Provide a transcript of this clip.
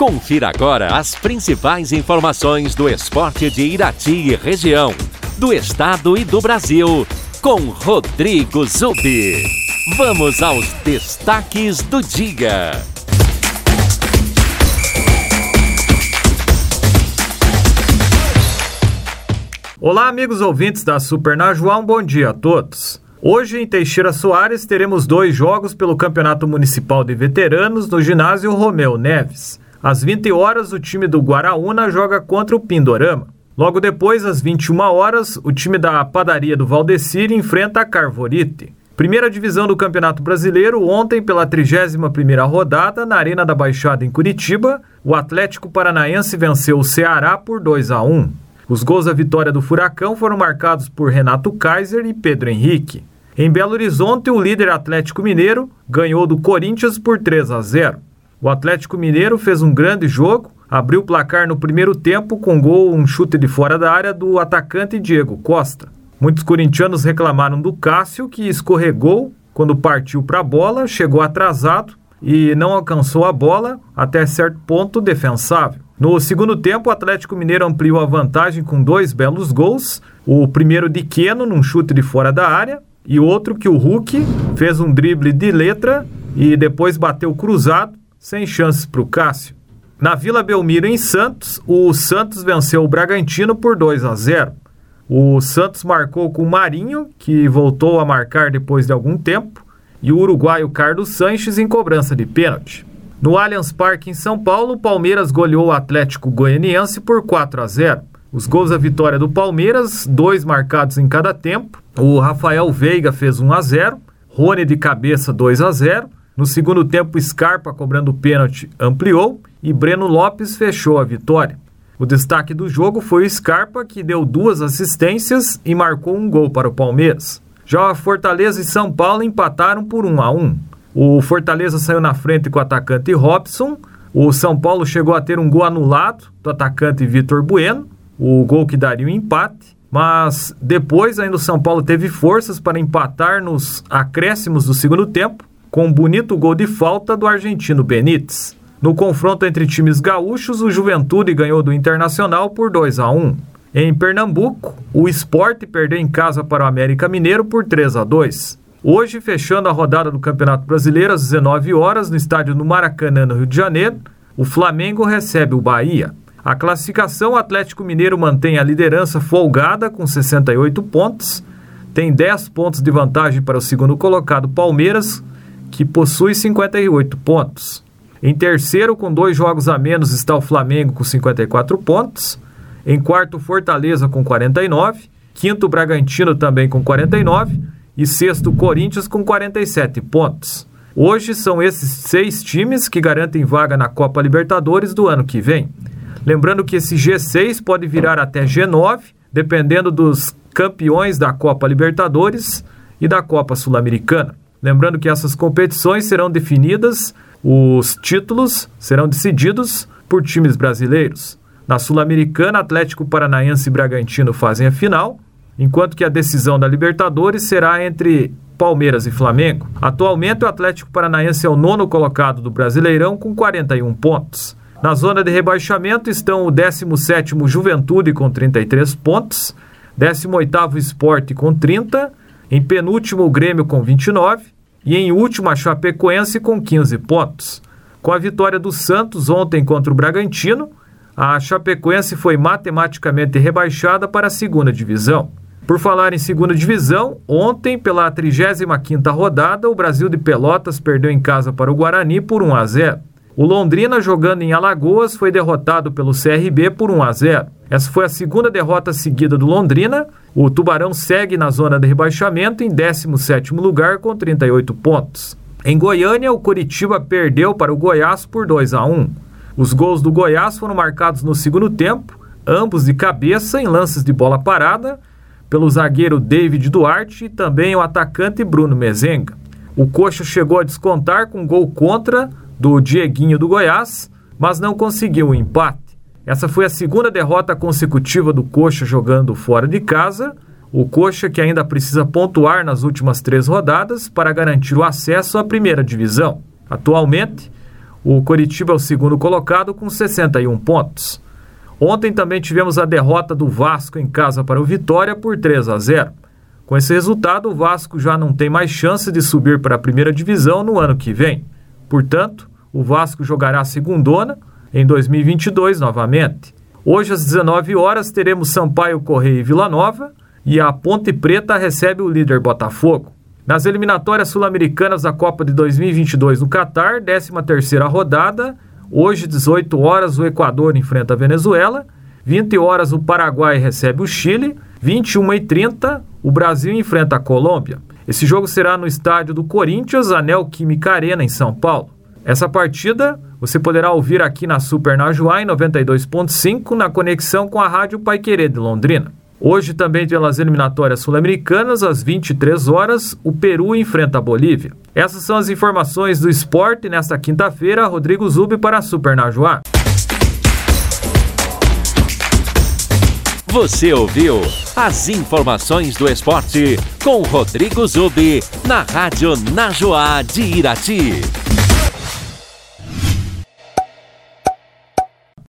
Confira agora as principais informações do esporte de Irati e região, do estado e do Brasil, com Rodrigo Zubi. Vamos aos destaques do dia. Olá, amigos ouvintes da Super Najuá, um bom dia a todos. Hoje em Teixeira Soares teremos dois jogos pelo Campeonato Municipal de Veteranos no ginásio Romeu Neves. Às 20 horas, o time do Guaraúna joga contra o Pindorama. Logo depois, às 21 horas, o time da Padaria do Valdecir enfrenta a Carvorite. Primeira divisão do Campeonato Brasileiro, ontem pela 31ª rodada, na Arena da Baixada em Curitiba, o Atlético Paranaense venceu o Ceará por 2 a 1. Os gols da vitória do Furacão foram marcados por Renato Kaiser e Pedro Henrique. Em Belo Horizonte, o líder Atlético Mineiro ganhou do Corinthians por 3 a 0. O Atlético Mineiro fez um grande jogo, abriu o placar no primeiro tempo com gol, um chute de fora da área do atacante Diego Costa. Muitos corintianos reclamaram do Cássio, que escorregou quando partiu para a bola, chegou atrasado e não alcançou a bola até certo ponto defensável. No segundo tempo, o Atlético Mineiro ampliou a vantagem com dois belos gols. O primeiro de Queno, num chute de fora da área, e outro que o Hulk fez um drible de letra e depois bateu cruzado, sem chances para o Cássio. Na Vila Belmiro, em Santos, o Santos venceu o Bragantino por 2 a 0. O Santos marcou com o Marinho, que voltou a marcar depois de algum tempo, e o uruguaio Carlos Sanches em cobrança de pênalti. No Allianz Parque, em São Paulo, o Palmeiras goleou o Atlético Goianiense por 4 a 0. Os gols da vitória do Palmeiras, dois marcados em cada tempo. O Rafael Veiga fez 1 a 0, Rony de cabeça 2 a 0. No segundo tempo, Scarpa cobrando pênalti ampliou e Breno Lopes fechou a vitória. O destaque do jogo foi o Scarpa, que deu duas assistências e marcou um gol para o Palmeiras. Já Fortaleza e São Paulo empataram por 1 a 1. O Fortaleza saiu na frente com o atacante Robson. O São Paulo chegou a ter um gol anulado do atacante Vitor Bueno, o gol que daria o um empate. Mas depois ainda o São Paulo teve forças para empatar nos acréscimos do segundo tempo, com um bonito gol de falta do argentino Benítez. No confronto entre times gaúchos, o Juventude ganhou do Internacional por 2 a 1. Em Pernambuco, o Esporte perdeu em casa para o América Mineiro por 3 a 2. Hoje, fechando a rodada do Campeonato Brasileiro às 19 horas no estádio do Maracanã, no Rio de Janeiro, o Flamengo recebe o Bahia. A classificação, o Atlético Mineiro mantém a liderança folgada com 68 pontos, tem 10 pontos de vantagem para o segundo colocado Palmeiras, que possui 58 pontos. Em terceiro, com dois jogos a menos, está o Flamengo com 54 pontos. Em quarto, Fortaleza com 49. Quinto, Bragantino também com 49 e sexto Corinthians com 47 pontos. Hoje são esses seis times que garantem vaga na Copa Libertadores do ano que vem. Lembrando que esse G6 pode virar até G9, dependendo dos campeões da Copa Libertadores e da Copa Sul-Americana. Lembrando que essas competições serão definidas, os títulos serão decididos por times brasileiros. Na Sul-Americana, Atlético Paranaense e Bragantino fazem a final enquanto que a decisão da Libertadores será entre Palmeiras e Flamengo. Atualmente, o Atlético Paranaense é o nono colocado do Brasileirão com 41 pontos. Na zona de rebaixamento estão o 17º Juventude com 33 pontos, 18º Esporte com 30, em penúltimo o Grêmio com 29 e em último a Chapecoense com 15 pontos. Com a vitória do Santos ontem contra o Bragantino, a Chapecoense foi matematicamente rebaixada para a segunda divisão. Por falar em segunda divisão, ontem, pela 35ª rodada, o Brasil de Pelotas perdeu em casa para o Guarani por 1 a 0. O Londrina, jogando em Alagoas, foi derrotado pelo CRB por 1 a 0. Essa foi a segunda derrota seguida do Londrina. O Tubarão segue na zona de rebaixamento em 17º lugar com 38 pontos. Em Goiânia, o Curitiba perdeu para o Goiás por 2 a 1. Os gols do Goiás foram marcados no segundo tempo, ambos de cabeça em lances de bola parada pelo zagueiro David Duarte e também o atacante Bruno Mezenga. O Coxa chegou a descontar com gol contra do Dieguinho do Goiás, mas não conseguiu o um empate. Essa foi a segunda derrota consecutiva do Coxa jogando fora de casa. O Coxa que ainda precisa pontuar nas últimas três rodadas para garantir o acesso à primeira divisão. Atualmente, O Coritiba é o segundo colocado com 61 pontos. Ontem também tivemos a derrota do Vasco em casa para o Vitória por 3 a 0. Com esse resultado, o Vasco já não tem mais chance de subir para a primeira divisão no ano que vem. Portanto, o Vasco jogará a segundona em 2022 novamente. Hoje às 19 horas teremos Sampaio Correia e Vila Nova e a Ponte Preta recebe o líder Botafogo. Nas eliminatórias sul-americanas da Copa de 2022 no Catar, 13ª rodada, hoje 18 horas o Equador enfrenta a Venezuela, 20 horas o Paraguai recebe o Chile, 21 e 30 o Brasil enfrenta a Colômbia. Esse jogo será no estádio do Corinthians, Anel Química Arena, em São Paulo. Essa partida você poderá ouvir aqui na Super Najuá em 92.5 na conexão com a Rádio Pai Querer de Londrina. Hoje também pelas eliminatórias sul-americanas, às 23 horas, o Peru enfrenta a Bolívia. Essas são as informações do esporte nesta quinta-feira. Rodrigo Zubi para a Super Najuá. Você ouviu as informações do esporte com Rodrigo Zubi na Rádio Najuá de Irati.